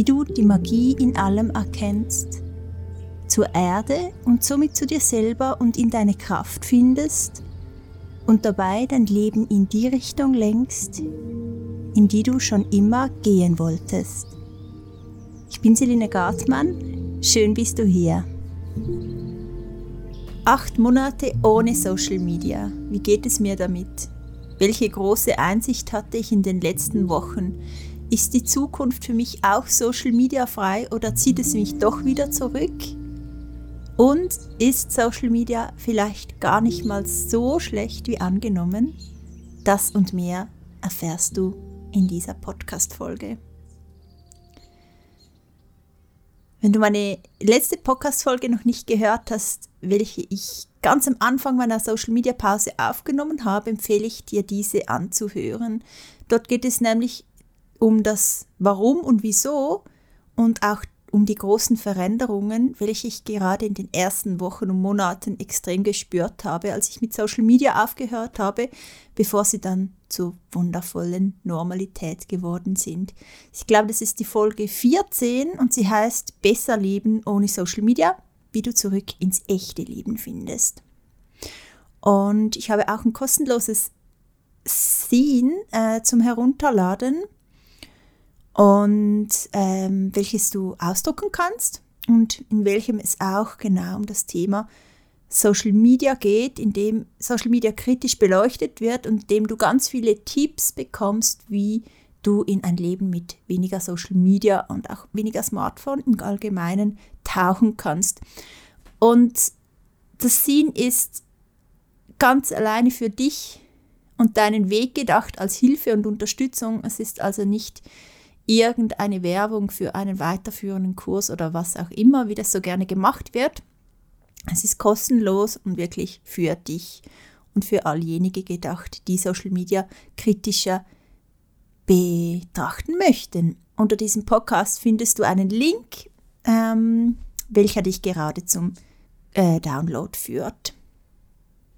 wie du die Magie in allem erkennst, zur Erde und somit zu dir selber und in deine Kraft findest und dabei dein Leben in die Richtung lenkst, in die du schon immer gehen wolltest. Ich bin Selina Gartmann, schön bist du hier. Acht Monate ohne Social Media. Wie geht es mir damit? Welche große Einsicht hatte ich in den letzten Wochen? Ist die Zukunft für mich auch Social Media frei oder zieht es mich doch wieder zurück? Und ist Social Media vielleicht gar nicht mal so schlecht wie angenommen? Das und mehr erfährst du in dieser Podcast-Folge. Wenn du meine letzte Podcast-Folge noch nicht gehört hast, welche ich ganz am Anfang meiner Social Media Pause aufgenommen habe, empfehle ich dir, diese anzuhören. Dort geht es nämlich um das Warum und Wieso und auch um die großen Veränderungen, welche ich gerade in den ersten Wochen und Monaten extrem gespürt habe, als ich mit Social Media aufgehört habe, bevor sie dann zur wundervollen Normalität geworden sind. Ich glaube, das ist die Folge 14 und sie heißt Besser leben ohne Social Media, wie du zurück ins echte Leben findest. Und ich habe auch ein kostenloses Scene äh, zum Herunterladen und ähm, welches du ausdrucken kannst und in welchem es auch genau um das Thema Social Media geht, in dem Social Media kritisch beleuchtet wird und in dem du ganz viele Tipps bekommst, wie du in ein Leben mit weniger Social Media und auch weniger Smartphone im Allgemeinen tauchen kannst. Und das Scene ist ganz alleine für dich und deinen Weg gedacht als Hilfe und Unterstützung. Es ist also nicht irgendeine Werbung für einen weiterführenden Kurs oder was auch immer, wie das so gerne gemacht wird. Es ist kostenlos und wirklich für dich und für all jenige gedacht, die Social Media kritischer betrachten möchten. Unter diesem Podcast findest du einen Link, ähm, welcher dich gerade zum äh, Download führt.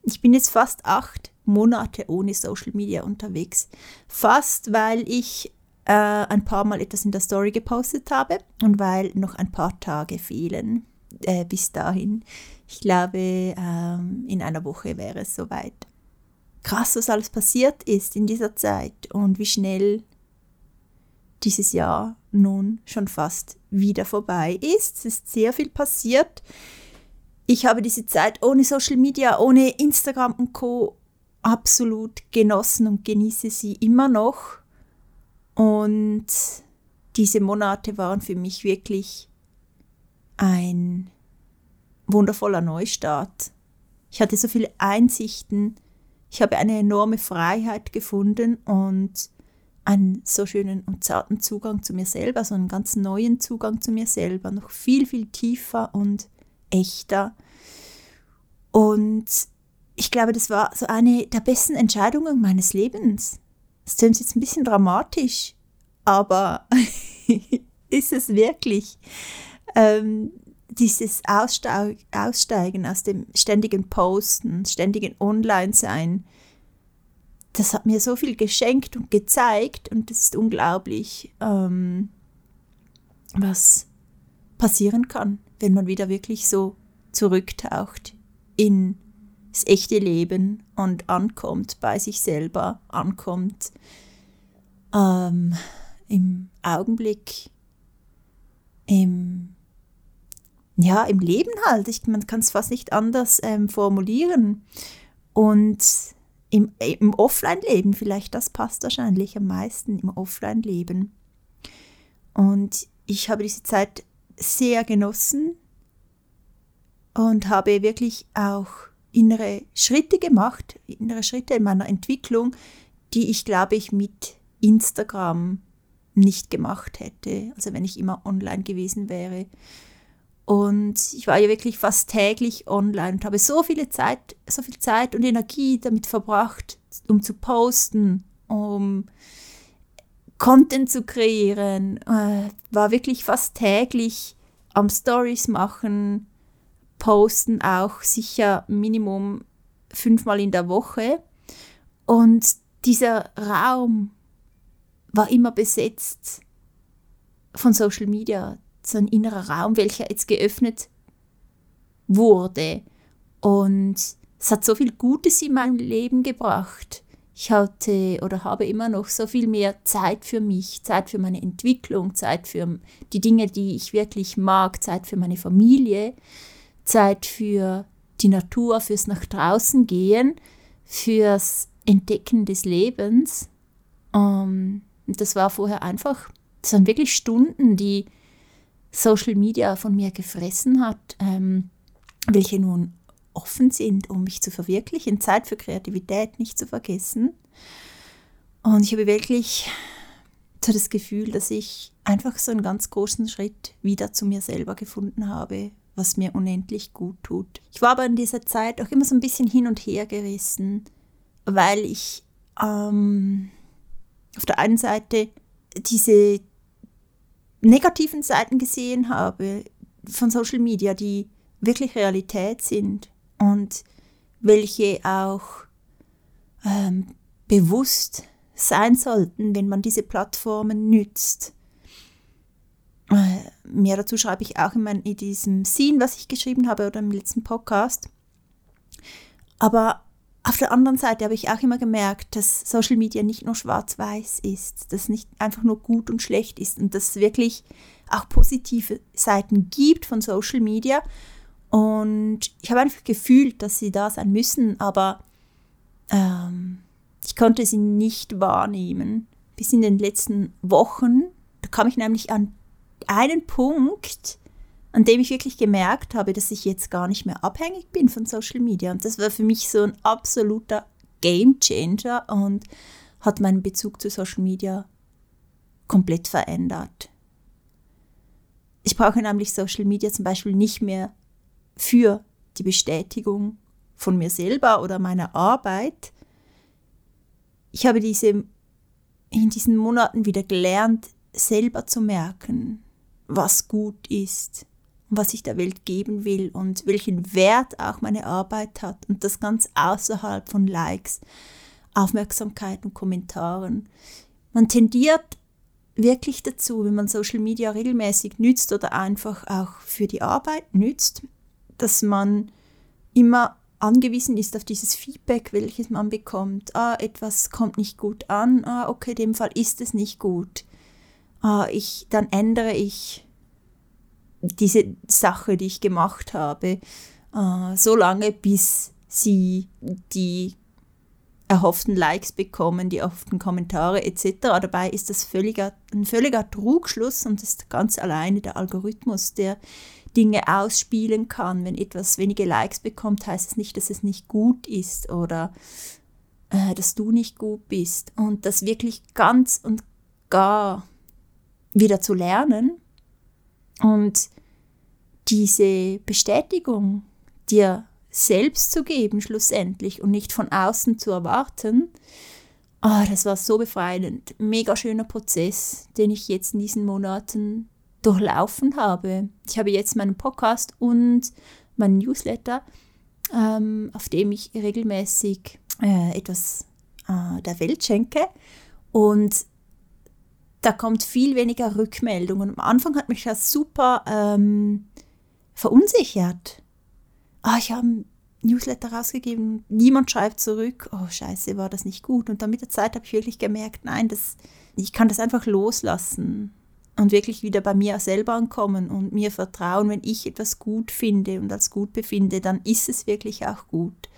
Ich bin jetzt fast acht Monate ohne Social Media unterwegs. Fast, weil ich äh, ein paar Mal etwas in der Story gepostet habe und weil noch ein paar Tage fehlen äh, bis dahin. Ich glaube, ähm, in einer Woche wäre es soweit. Krass, was alles passiert ist in dieser Zeit und wie schnell dieses Jahr nun schon fast wieder vorbei ist. Es ist sehr viel passiert. Ich habe diese Zeit ohne Social Media, ohne Instagram und Co absolut genossen und genieße sie immer noch. Und diese Monate waren für mich wirklich ein wundervoller Neustart. Ich hatte so viele Einsichten, ich habe eine enorme Freiheit gefunden und einen so schönen und zarten Zugang zu mir selber, so einen ganz neuen Zugang zu mir selber, noch viel, viel tiefer und echter. Und ich glaube, das war so eine der besten Entscheidungen meines Lebens. Das klingt jetzt ein bisschen dramatisch, aber ist es wirklich? Ähm, dieses Aussteig Aussteigen aus dem ständigen Posten, ständigen Online-Sein, das hat mir so viel geschenkt und gezeigt und es ist unglaublich, ähm, was passieren kann, wenn man wieder wirklich so zurücktaucht in das echte Leben und ankommt bei sich selber, ankommt ähm, im Augenblick, im, ja, im Leben halt. Ich, man kann es fast nicht anders ähm, formulieren. Und im, im Offline-Leben, vielleicht das passt wahrscheinlich am meisten, im Offline-Leben. Und ich habe diese Zeit sehr genossen und habe wirklich auch innere Schritte gemacht, innere Schritte in meiner Entwicklung, die ich, glaube ich, mit Instagram nicht gemacht hätte, also wenn ich immer online gewesen wäre. Und ich war ja wirklich fast täglich online und habe so viele Zeit, so viel Zeit und Energie damit verbracht, um zu posten, um Content zu kreieren. Äh, war wirklich fast täglich am Stories machen, posten auch sicher Minimum fünfmal in der Woche. Und dieser Raum war immer besetzt von Social Media, so ein innerer Raum, welcher jetzt geöffnet wurde. Und es hat so viel Gutes in meinem Leben gebracht. Ich hatte oder habe immer noch so viel mehr Zeit für mich, Zeit für meine Entwicklung, Zeit für die Dinge, die ich wirklich mag, Zeit für meine Familie, Zeit für die Natur, fürs nach draußen gehen, fürs Entdecken des Lebens. Ähm, das war vorher einfach, das waren wirklich Stunden, die Social Media von mir gefressen hat, ähm, welche nun offen sind, um mich zu verwirklichen, Zeit für Kreativität nicht zu vergessen. Und ich habe wirklich so das Gefühl, dass ich einfach so einen ganz großen Schritt wieder zu mir selber gefunden habe, was mir unendlich gut tut. Ich war aber in dieser Zeit auch immer so ein bisschen hin und her gerissen, weil ich ähm, auf der einen Seite diese negativen Seiten gesehen habe von Social Media, die wirklich Realität sind und welche auch ähm, bewusst sein sollten, wenn man diese Plattformen nützt. Mehr dazu schreibe ich auch in, mein, in diesem Scene, was ich geschrieben habe oder im letzten Podcast. Aber auf der anderen Seite habe ich auch immer gemerkt, dass Social Media nicht nur schwarz-weiß ist, dass nicht einfach nur gut und schlecht ist und dass es wirklich auch positive Seiten gibt von Social Media. Und ich habe einfach gefühlt, dass sie da sein müssen, aber ähm, ich konnte sie nicht wahrnehmen. Bis in den letzten Wochen, da kam ich nämlich an einen Punkt, an dem ich wirklich gemerkt habe, dass ich jetzt gar nicht mehr abhängig bin von Social Media. Und das war für mich so ein absoluter Game Changer und hat meinen Bezug zu Social Media komplett verändert. Ich brauche nämlich Social Media zum Beispiel nicht mehr für die Bestätigung von mir selber oder meiner Arbeit. Ich habe diese in diesen Monaten wieder gelernt, selber zu merken, was gut ist was ich der Welt geben will und welchen Wert auch meine Arbeit hat und das ganz außerhalb von Likes, Aufmerksamkeit und Kommentaren. Man tendiert wirklich dazu, wenn man Social Media regelmäßig nützt oder einfach auch für die Arbeit nützt, dass man immer angewiesen ist auf dieses Feedback, welches man bekommt. Ah, etwas kommt nicht gut an. Ah, okay, in dem Fall ist es nicht gut. Ah, ich, dann ändere ich diese Sache, die ich gemacht habe, äh, so lange, bis sie die erhofften Likes bekommen, die erhofften Kommentare etc. Dabei ist das völliger, ein völliger Trugschluss und ist ganz alleine der Algorithmus, der Dinge ausspielen kann. Wenn etwas wenige Likes bekommt, heißt es nicht, dass es nicht gut ist oder äh, dass du nicht gut bist. Und das wirklich ganz und gar wieder zu lernen und diese Bestätigung dir selbst zu geben, schlussendlich, und nicht von außen zu erwarten, oh, das war so befreiend. Mega schöner Prozess, den ich jetzt in diesen Monaten durchlaufen habe. Ich habe jetzt meinen Podcast und meinen Newsletter, ähm, auf dem ich regelmäßig äh, etwas äh, der Welt schenke. Und da kommt viel weniger Rückmeldung. Und am Anfang hat mich das super ähm, verunsichert. Ah, ich habe ein Newsletter rausgegeben, niemand schreibt zurück. Oh, scheiße, war das nicht gut. Und dann mit der Zeit habe ich wirklich gemerkt, nein, das, ich kann das einfach loslassen und wirklich wieder bei mir selber ankommen und mir vertrauen, wenn ich etwas gut finde und als gut befinde, dann ist es wirklich auch gut.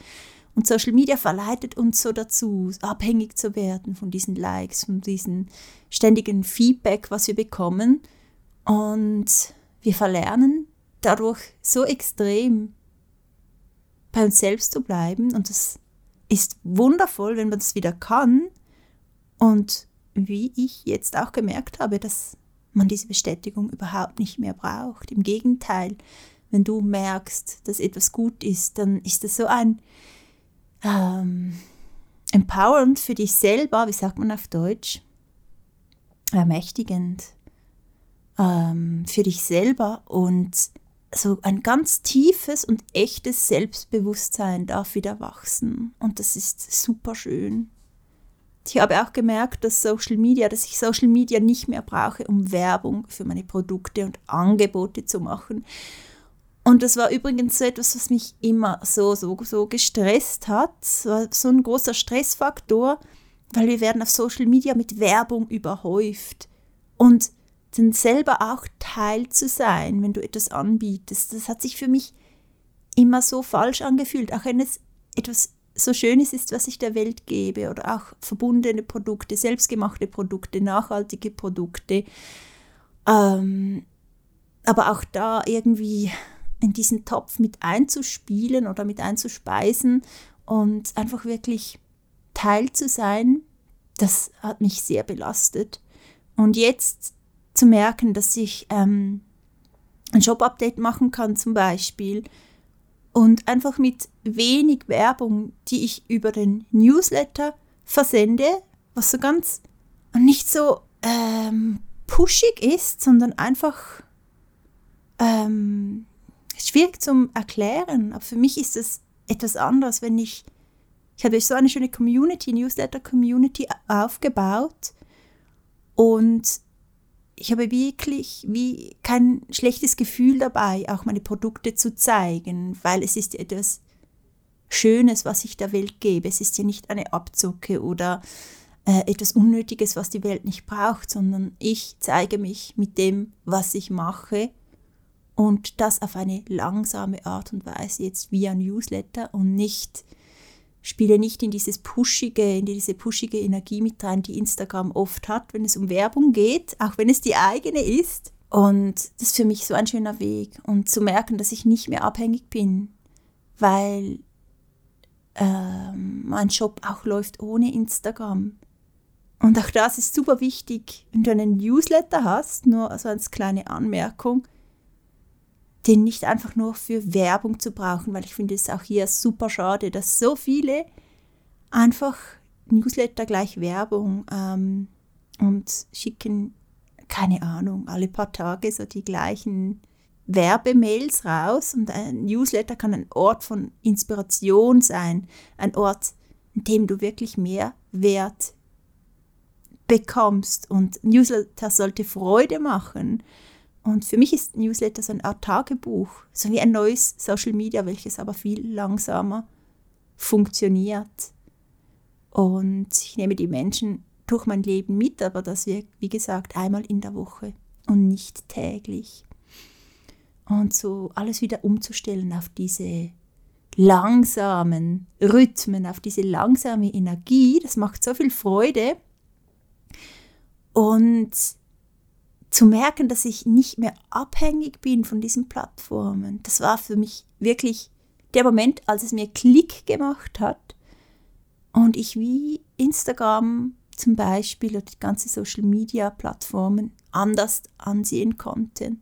Und Social Media verleitet uns so dazu, abhängig zu werden von diesen Likes, von diesem ständigen Feedback, was wir bekommen. Und wir verlernen dadurch so extrem bei uns selbst zu bleiben. Und das ist wundervoll, wenn man das wieder kann und wie ich jetzt auch gemerkt habe, dass man diese Bestätigung überhaupt nicht mehr braucht. Im Gegenteil, wenn du merkst, dass etwas gut ist, dann ist das so ein ähm, empowernd für dich selber, wie sagt man auf Deutsch? Ermächtigend ähm, für dich selber und so ein ganz tiefes und echtes Selbstbewusstsein darf wieder wachsen und das ist super schön. Ich habe auch gemerkt, dass Social Media, dass ich Social Media nicht mehr brauche, um Werbung für meine Produkte und Angebote zu machen. Und das war übrigens so etwas, was mich immer so, so, so gestresst hat. So, ein großer Stressfaktor, weil wir werden auf Social Media mit Werbung überhäuft. Und dann selber auch Teil zu sein, wenn du etwas anbietest, das hat sich für mich immer so falsch angefühlt, auch wenn es etwas so Schönes ist, was ich der Welt gebe oder auch verbundene Produkte, selbstgemachte Produkte, nachhaltige Produkte. Ähm, aber auch da irgendwie in diesen Topf mit einzuspielen oder mit einzuspeisen und einfach wirklich Teil zu sein, das hat mich sehr belastet. Und jetzt zu merken, dass ich ähm, ein Shop-Update machen kann zum Beispiel und einfach mit wenig Werbung, die ich über den Newsletter versende, was so ganz nicht so ähm, pushig ist, sondern einfach ähm, schwierig zum Erklären. Aber für mich ist es etwas anderes, wenn ich, ich habe so eine schöne Community, Newsletter-Community aufgebaut und ich habe wirklich wie kein schlechtes Gefühl dabei, auch meine Produkte zu zeigen, weil es ist etwas Schönes, was ich der Welt gebe. Es ist ja nicht eine Abzucke oder äh, etwas Unnötiges, was die Welt nicht braucht, sondern ich zeige mich mit dem, was ich mache und das auf eine langsame Art und Weise, jetzt via Newsletter und nicht spiele nicht in dieses pushige, in diese pushige Energie mit rein, die Instagram oft hat, wenn es um Werbung geht, auch wenn es die eigene ist. Und das ist für mich so ein schöner Weg. Und zu merken, dass ich nicht mehr abhängig bin, weil ähm, mein Shop auch läuft ohne Instagram. Und auch das ist super wichtig, wenn du einen Newsletter hast, nur also als kleine Anmerkung, den nicht einfach nur für Werbung zu brauchen, weil ich finde es auch hier super schade, dass so viele einfach Newsletter gleich Werbung ähm, und schicken, keine Ahnung, alle paar Tage so die gleichen Werbemails raus und ein Newsletter kann ein Ort von Inspiration sein, ein Ort, in dem du wirklich mehr Wert bekommst. Und Newsletter sollte Freude machen und für mich ist Newsletter so eine Art Tagebuch, so wie ein neues Social Media, welches aber viel langsamer funktioniert. Und ich nehme die Menschen durch mein Leben mit, aber das wir, wie gesagt, einmal in der Woche und nicht täglich. Und so alles wieder umzustellen auf diese langsamen Rhythmen, auf diese langsame Energie, das macht so viel Freude. Und zu merken, dass ich nicht mehr abhängig bin von diesen Plattformen, das war für mich wirklich der Moment, als es mir Klick gemacht hat und ich wie Instagram zum Beispiel oder die ganze Social Media Plattformen anders ansehen konnte.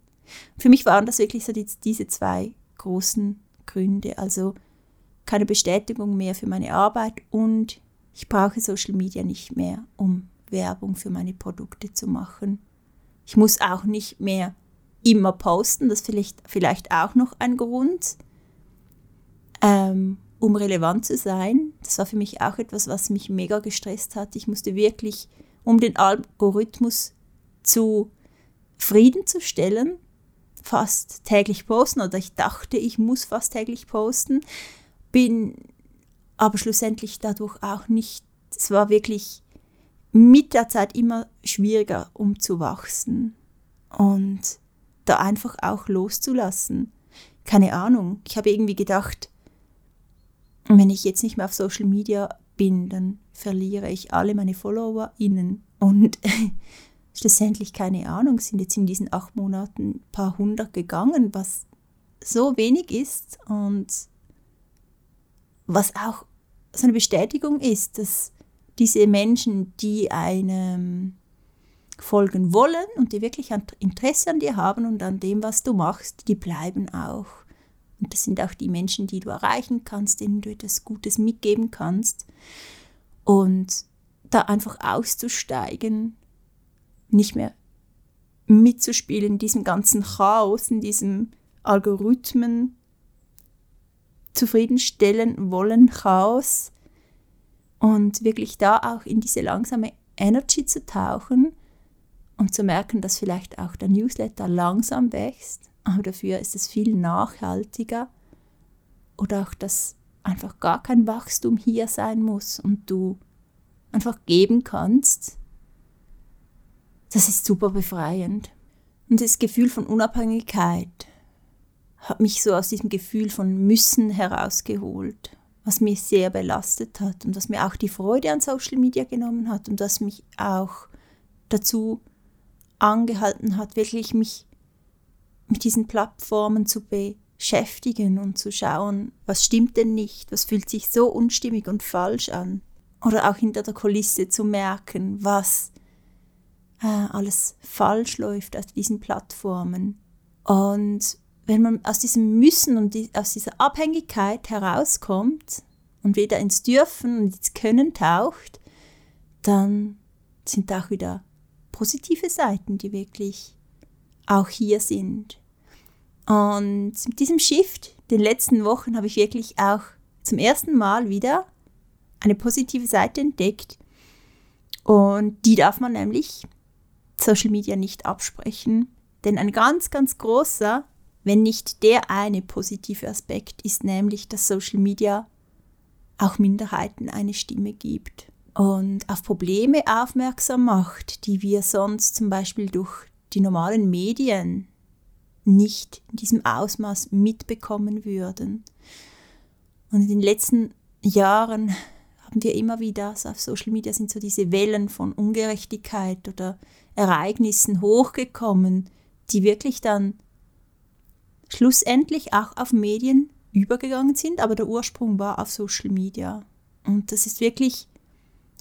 Für mich waren das wirklich so die, diese zwei großen Gründe, also keine Bestätigung mehr für meine Arbeit und ich brauche Social Media nicht mehr, um Werbung für meine Produkte zu machen. Ich muss auch nicht mehr immer posten, das ist vielleicht, vielleicht auch noch ein Grund, ähm, um relevant zu sein. Das war für mich auch etwas, was mich mega gestresst hat. Ich musste wirklich, um den Algorithmus zu Frieden zu stellen, fast täglich posten oder ich dachte, ich muss fast täglich posten, bin aber schlussendlich dadurch auch nicht, es war wirklich mit der Zeit immer schwieriger, um zu wachsen und da einfach auch loszulassen. Keine Ahnung, ich habe irgendwie gedacht, wenn ich jetzt nicht mehr auf Social Media bin, dann verliere ich alle meine FollowerInnen und schlussendlich keine Ahnung, sind jetzt in diesen acht Monaten ein paar hundert gegangen, was so wenig ist und was auch so eine Bestätigung ist, dass diese Menschen, die einem folgen wollen und die wirklich Interesse an dir haben und an dem, was du machst, die bleiben auch. Und das sind auch die Menschen, die du erreichen kannst, denen du etwas Gutes mitgeben kannst. Und da einfach auszusteigen, nicht mehr mitzuspielen in diesem ganzen Chaos, in diesem Algorithmen zufriedenstellen wollen, Chaos und wirklich da auch in diese langsame Energy zu tauchen und zu merken, dass vielleicht auch der Newsletter langsam wächst, aber dafür ist es viel nachhaltiger oder auch, dass einfach gar kein Wachstum hier sein muss und du einfach geben kannst. Das ist super befreiend. Und das Gefühl von Unabhängigkeit hat mich so aus diesem Gefühl von Müssen herausgeholt, was mich sehr belastet hat und was mir auch die Freude an Social Media genommen hat und was mich auch dazu angehalten hat, wirklich mich mit diesen Plattformen zu beschäftigen und zu schauen, was stimmt denn nicht, was fühlt sich so unstimmig und falsch an. Oder auch hinter der Kulisse zu merken, was äh, alles falsch läuft auf diesen Plattformen. Und wenn man aus diesem Müssen und die, aus dieser Abhängigkeit herauskommt und wieder ins Dürfen und ins Können taucht, dann sind auch wieder positive Seiten, die wirklich auch hier sind. Und mit diesem Shift, den letzten Wochen, habe ich wirklich auch zum ersten Mal wieder eine positive Seite entdeckt. Und die darf man nämlich Social Media nicht absprechen. Denn ein ganz, ganz großer, wenn nicht der eine positive Aspekt ist nämlich, dass Social Media auch Minderheiten eine Stimme gibt und auf Probleme aufmerksam macht, die wir sonst zum Beispiel durch die normalen Medien nicht in diesem Ausmaß mitbekommen würden. Und in den letzten Jahren haben wir immer wieder, so auf Social Media sind so diese Wellen von Ungerechtigkeit oder Ereignissen hochgekommen, die wirklich dann schlussendlich auch auf Medien übergegangen sind, aber der Ursprung war auf Social Media. Und das ist wirklich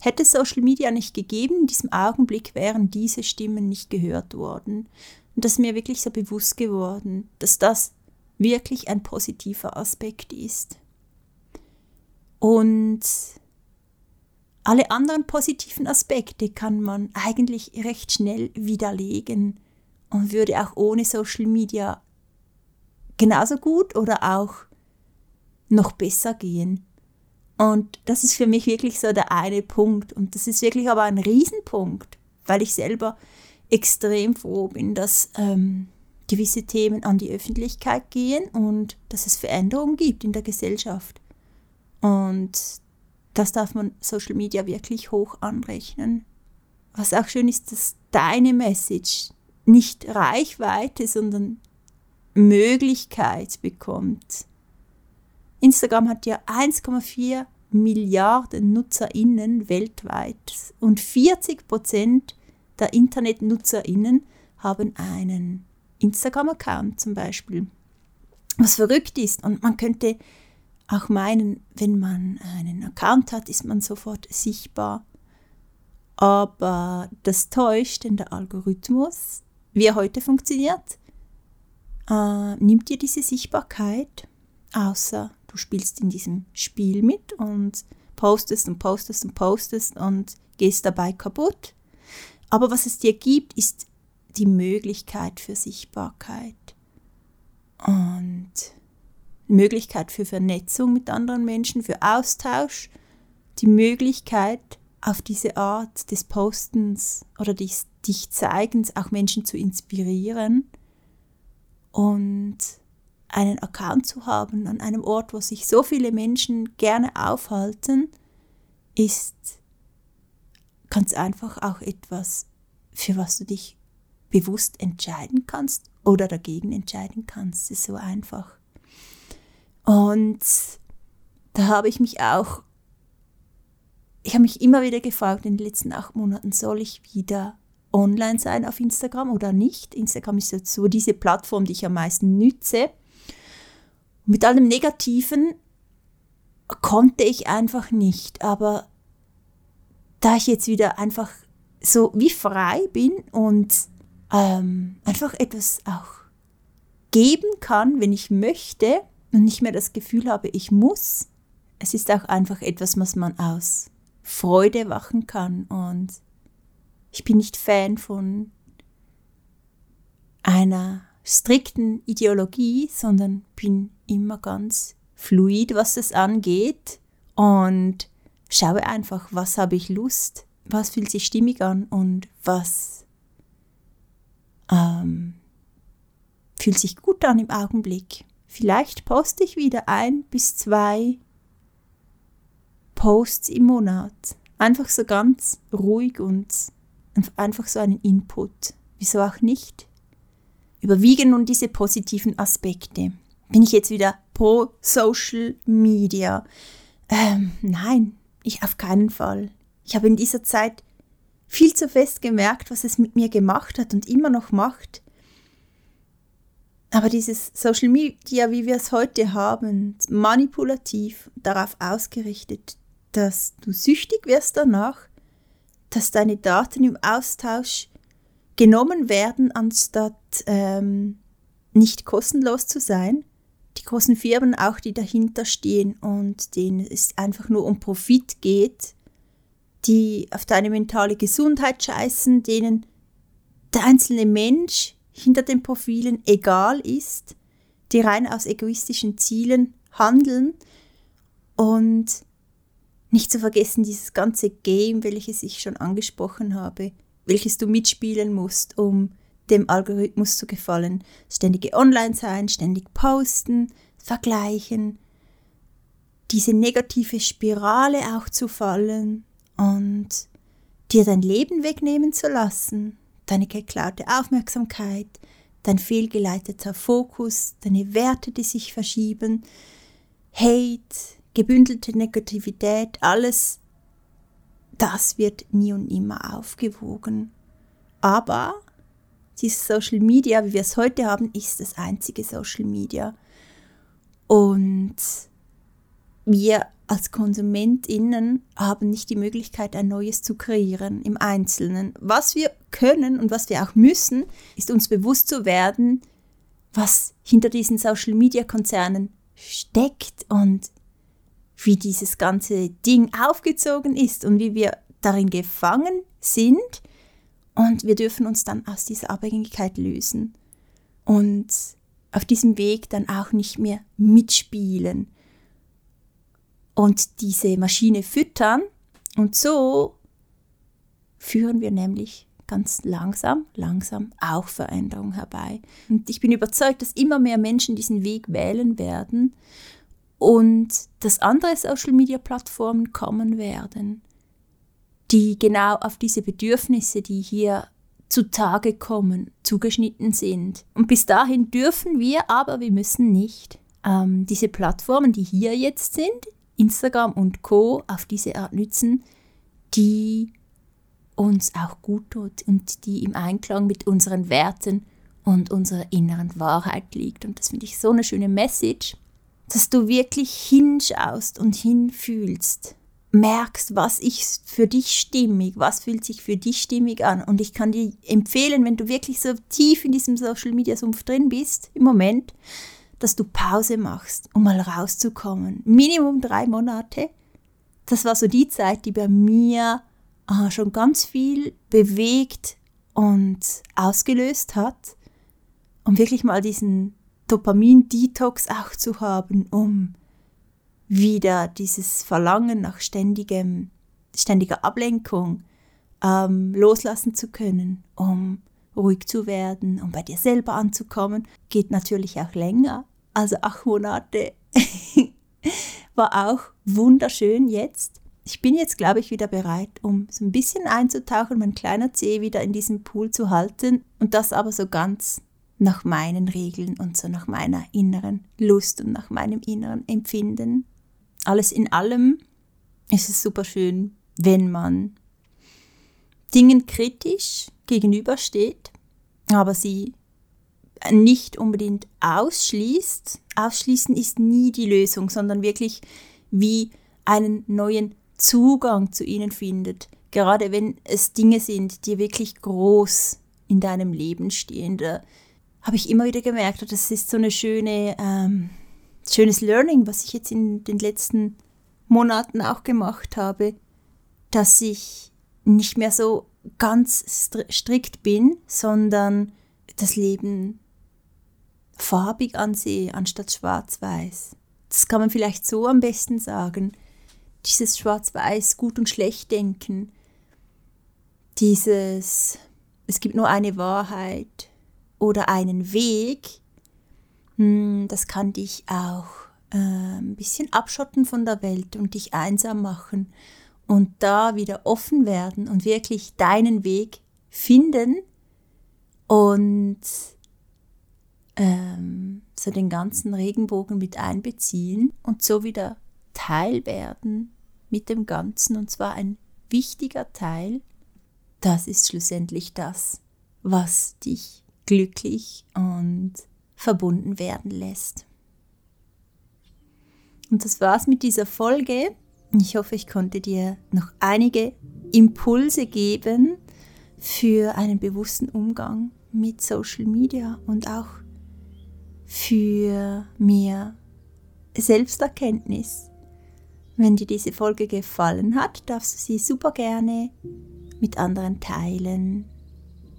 Hätte Social Media nicht gegeben, in diesem Augenblick wären diese Stimmen nicht gehört worden. Und das ist mir wirklich so bewusst geworden, dass das wirklich ein positiver Aspekt ist. Und alle anderen positiven Aspekte kann man eigentlich recht schnell widerlegen und würde auch ohne Social Media genauso gut oder auch noch besser gehen. Und das ist für mich wirklich so der eine Punkt. Und das ist wirklich aber ein Riesenpunkt, weil ich selber extrem froh bin, dass ähm, gewisse Themen an die Öffentlichkeit gehen und dass es Veränderungen gibt in der Gesellschaft. Und das darf man Social Media wirklich hoch anrechnen. Was auch schön ist, dass deine Message nicht Reichweite, sondern Möglichkeit bekommt. Instagram hat ja 1,4 Milliarden NutzerInnen weltweit und 40 Prozent der InternetnutzerInnen haben einen Instagram-Account zum Beispiel. Was verrückt ist und man könnte auch meinen, wenn man einen Account hat, ist man sofort sichtbar. Aber das täuscht, denn der Algorithmus, wie er heute funktioniert, äh, nimmt dir diese Sichtbarkeit, außer du spielst in diesem Spiel mit und postest und postest und postest und gehst dabei kaputt. Aber was es dir gibt, ist die Möglichkeit für Sichtbarkeit und Möglichkeit für Vernetzung mit anderen Menschen, für Austausch, die Möglichkeit auf diese Art des Postens oder des dich Zeigens auch Menschen zu inspirieren und einen Account zu haben an einem Ort, wo sich so viele Menschen gerne aufhalten, ist ganz einfach auch etwas, für was du dich bewusst entscheiden kannst oder dagegen entscheiden kannst. Es ist so einfach. Und da habe ich mich auch, ich habe mich immer wieder gefragt in den letzten acht Monaten, soll ich wieder online sein auf Instagram oder nicht? Instagram ist jetzt so diese Plattform, die ich am meisten nütze. Mit allem Negativen konnte ich einfach nicht, aber da ich jetzt wieder einfach so wie frei bin und ähm, einfach etwas auch geben kann, wenn ich möchte und nicht mehr das Gefühl habe, ich muss. Es ist auch einfach etwas, was man aus Freude wachen kann und ich bin nicht Fan von einer strikten Ideologie, sondern bin immer ganz fluid, was das angeht und schaue einfach, was habe ich Lust, was fühlt sich stimmig an und was ähm, fühlt sich gut an im Augenblick. Vielleicht poste ich wieder ein bis zwei Posts im Monat. Einfach so ganz ruhig und einfach so einen Input. Wieso auch nicht? Überwiegen nun diese positiven Aspekte. Bin ich jetzt wieder pro Social Media? Ähm, nein, ich auf keinen Fall. Ich habe in dieser Zeit viel zu fest gemerkt, was es mit mir gemacht hat und immer noch macht. Aber dieses Social Media, wie wir es heute haben, manipulativ darauf ausgerichtet, dass du süchtig wirst danach, dass deine Daten im Austausch genommen werden, anstatt ähm, nicht kostenlos zu sein. Die großen Firmen auch, die dahinter stehen und denen es einfach nur um Profit geht, die auf deine mentale Gesundheit scheißen, denen der einzelne Mensch hinter den Profilen egal ist, die rein aus egoistischen Zielen handeln und nicht zu vergessen, dieses ganze Game, welches ich schon angesprochen habe, welches du mitspielen musst, um dem Algorithmus zu gefallen. Ständige Online sein, ständig posten, vergleichen, diese negative Spirale auch zu fallen und dir dein Leben wegnehmen zu lassen, deine geklaute Aufmerksamkeit, dein fehlgeleiteter Fokus, deine Werte, die sich verschieben, Hate, gebündelte Negativität, alles das wird nie und nimmer aufgewogen. Aber dieses Social Media, wie wir es heute haben, ist das einzige Social Media. Und wir als KonsumentInnen haben nicht die Möglichkeit, ein neues zu kreieren im Einzelnen. Was wir können und was wir auch müssen, ist uns bewusst zu werden, was hinter diesen Social Media Konzernen steckt und wie dieses ganze Ding aufgezogen ist und wie wir darin gefangen sind. Und wir dürfen uns dann aus dieser Abhängigkeit lösen und auf diesem Weg dann auch nicht mehr mitspielen und diese Maschine füttern. Und so führen wir nämlich ganz langsam, langsam auch Veränderung herbei. Und ich bin überzeugt, dass immer mehr Menschen diesen Weg wählen werden und dass andere Social-Media-Plattformen kommen werden, die genau auf diese Bedürfnisse, die hier zutage kommen, zugeschnitten sind. Und bis dahin dürfen wir, aber wir müssen nicht ähm, diese Plattformen, die hier jetzt sind, Instagram und Co, auf diese Art nützen, die uns auch gut tut und die im Einklang mit unseren Werten und unserer inneren Wahrheit liegt. Und das finde ich so eine schöne Message dass du wirklich hinschaust und hinfühlst, merkst, was ist für dich stimmig, was fühlt sich für dich stimmig an. Und ich kann dir empfehlen, wenn du wirklich so tief in diesem Social Media Sumpf drin bist im Moment, dass du Pause machst, um mal rauszukommen. Minimum drei Monate. Das war so die Zeit, die bei mir äh, schon ganz viel bewegt und ausgelöst hat, um wirklich mal diesen Dopamin-Detox auch zu haben, um wieder dieses Verlangen nach ständigem, ständiger Ablenkung ähm, loslassen zu können, um ruhig zu werden, um bei dir selber anzukommen. Geht natürlich auch länger. Also acht Monate war auch wunderschön jetzt. Ich bin jetzt, glaube ich, wieder bereit, um so ein bisschen einzutauchen, mein kleiner Zeh wieder in diesem Pool zu halten und das aber so ganz nach meinen Regeln und so nach meiner inneren Lust und nach meinem inneren Empfinden. Alles in allem ist es super schön, wenn man Dingen kritisch gegenübersteht, aber sie nicht unbedingt ausschließt. Ausschließen ist nie die Lösung, sondern wirklich wie einen neuen Zugang zu ihnen findet. Gerade wenn es Dinge sind, die wirklich groß in deinem Leben stehen. Da habe ich immer wieder gemerkt, das ist so eine schöne, ähm, schönes Learning, was ich jetzt in den letzten Monaten auch gemacht habe, dass ich nicht mehr so ganz strikt bin, sondern das Leben farbig ansehe, anstatt schwarz-weiß. Das kann man vielleicht so am besten sagen. Dieses schwarz-weiß, gut und schlecht denken. Dieses, es gibt nur eine Wahrheit oder einen Weg. Hm, das kann dich auch äh, ein bisschen abschotten von der Welt und dich einsam machen und da wieder offen werden und wirklich deinen Weg finden und ähm, so den ganzen Regenbogen mit einbeziehen und so wieder Teil werden mit dem Ganzen und zwar ein wichtiger Teil, das ist schlussendlich das, was dich glücklich und verbunden werden lässt. Und das war's mit dieser Folge. Ich hoffe, ich konnte dir noch einige Impulse geben für einen bewussten Umgang mit Social Media und auch für mehr Selbsterkenntnis. Wenn dir diese Folge gefallen hat, darfst du sie super gerne mit anderen teilen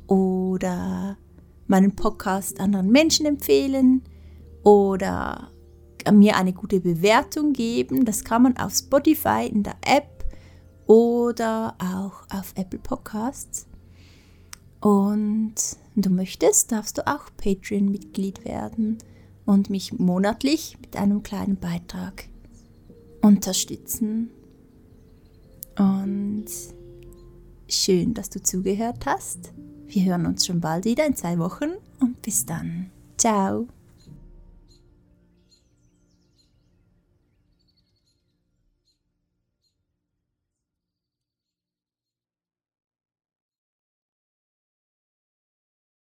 oder meinen Podcast anderen Menschen empfehlen oder mir eine gute Bewertung geben. Das kann man auf Spotify in der App oder auch auf Apple Podcasts. Und wenn du möchtest, darfst du auch Patreon-Mitglied werden und mich monatlich mit einem kleinen Beitrag unterstützen. Und schön, dass du zugehört hast. Wir hören uns schon bald wieder in zwei Wochen und bis dann. Ciao.